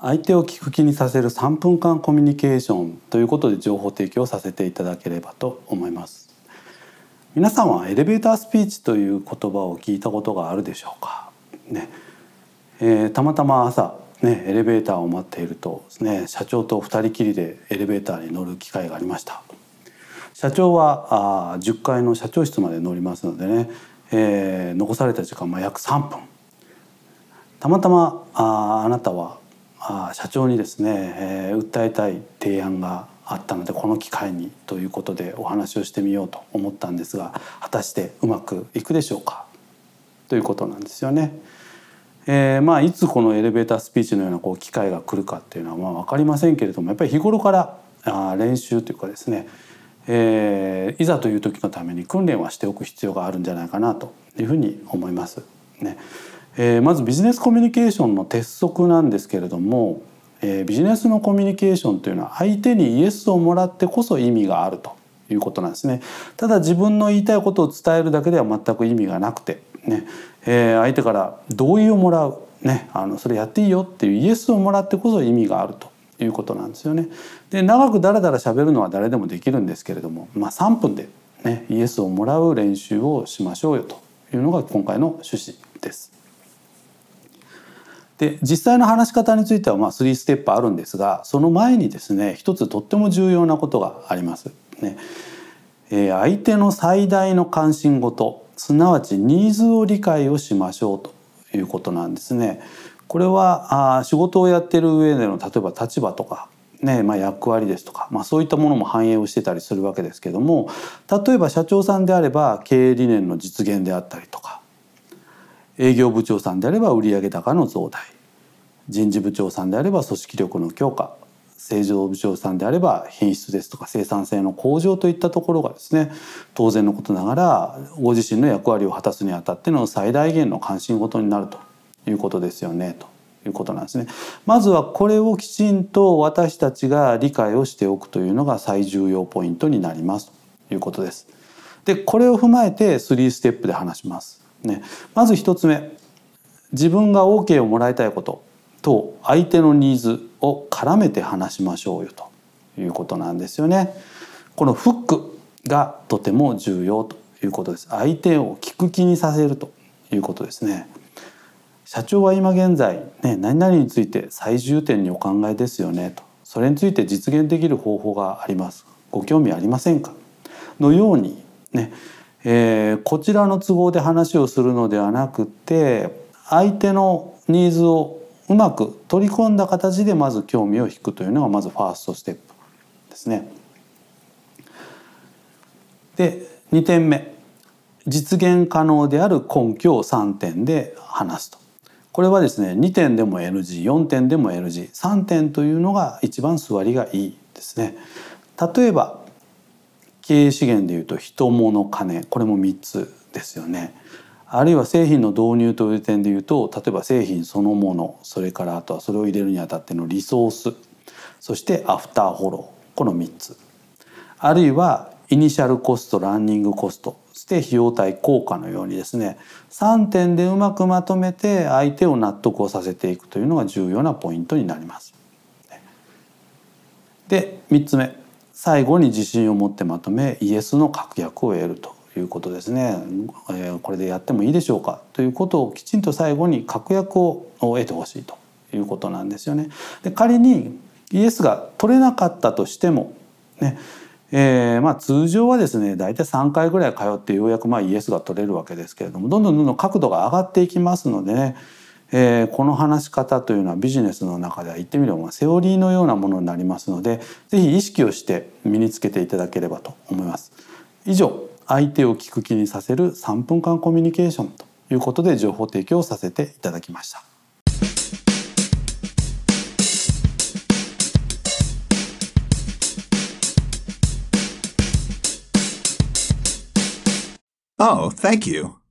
相手を聞く気にさせる3分間コミュニケーションということで情報提供させていただければと思います。皆さんはエレベータースピーチという言葉を聞いたことがあるでしょうか？ね、えー、たまたま朝ねエレベーターを待っているとですね社長と2人きりでエレベーターに乗る機会がありました。社長はあ10階の社長室まで乗りますのでね、えー、残された時間は約3分。たまたまああなたはあ社長にですね、えー、訴えたい提案があったのでこの機会にということでお話をしてみようと思ったんですが果たしてうまくいくでしょうか？ということなんですよね。えー、まあいつこのエレベータースピーチのようなこう機会が来るかっていうのはまあ分かりませんけれどもやっぱり日頃からあ練習というかですね、えー、いざという時のために訓練はしておく必要があるんじゃないかなというふうに思います。ねえー、まずビジネスコミュニケーションの鉄則なんですけれども、えー、ビジネスのコミュニケーションというのは相手にイエスをもらってこそ意味があるということなんですね。ただ自分の言いたいことを伝えるだけでは全く意味がなくてね、えー、相手から同意をもらう、ね、あのそれやっていいよっていうイエスをもらってこそ意味があるということなんですよね。で長くだらだら喋るのは誰でもできるんですけれども、まあ、3分で、ね、イエスをもらう練習をしましょうよというのが今回の趣旨です。で実際の話し方についてはまあ3ステップあるんですがその前にですね一つとっても重要なことがあります。ねえー、相手の最大の関心事すなわちニーズを理解をしましょうということなんですね。これはあ仕事をやってる上での例えば立場とかねまあ、役割ですとか、まあ、そういったものも反映をしてたりするわけですけども例えば社長さんであれば経営理念の実現であったりとか営業部長さんであれば売上高の増大人事部長さんであれば組織力の強化製造部長さんであれば品質ですとか生産性の向上といったところがですね当然のことながらご自身の役割を果たすにあたっての最大限の関心事になるということですよねということなんですね。まずはこれをきちんと私たちが理解をしておくというのが最重要ポイントになりますということです。でこれを踏まえて3ステップで話します。ね、まず1つ目自分が OK をもらいたいことと相手のニーズを絡めて話しましょうよということなんですよね。このフックがとても重要ということです。相手を聞く気にさせるということですね。社長は今現在、ね、何々について最重点にお考えですよねとそれについて実現できる方法がありますご興味ありませんか？のようにね、えー、こちらの都合で話をするのではなくて相手のニーズをうまく取り込んだ形でまず興味を引くというのがまずファーストステップですね。で2点目実現可能である根拠を3点で話すと。これはですね2点でも NG4 点でも NG3 点というのが一番座りがいいですね。例えば経営資源でいうと人物金。これも3つですよね。あるいは製品の導入という点でいうと例えば製品そのものそれからあとはそれを入れるにあたってのリソースそしてアフターフォロー。この3つ。あるいはイニシャルコストランニングコストそして費用対効果のようにですね。3点でうまくまとめて相手を納得をさせていくというのが重要なポイントになります。で3つ目。最後に自信を持ってまとめイエスの確約を得るということですね、えー、これでやってもいいでしょうか？ということをきちんと最後に確約を得てほしいということなんですよね。で仮にイエスが取れなかったとしてもねえー、まあ通常はですね大体3回ぐらい通ってようやくまあイエスが取れるわけですけれどもどんどんどんどん角度が上がっていきますのでね、えー、この話し方というのはビジネスの中では言ってみればセオリーのようなものになりますので是非意識をして身につけていただければと思います。以上相手を聞く気にさせる3分間コミュニケーションということで情報提供させていただきました。Oh, thank you.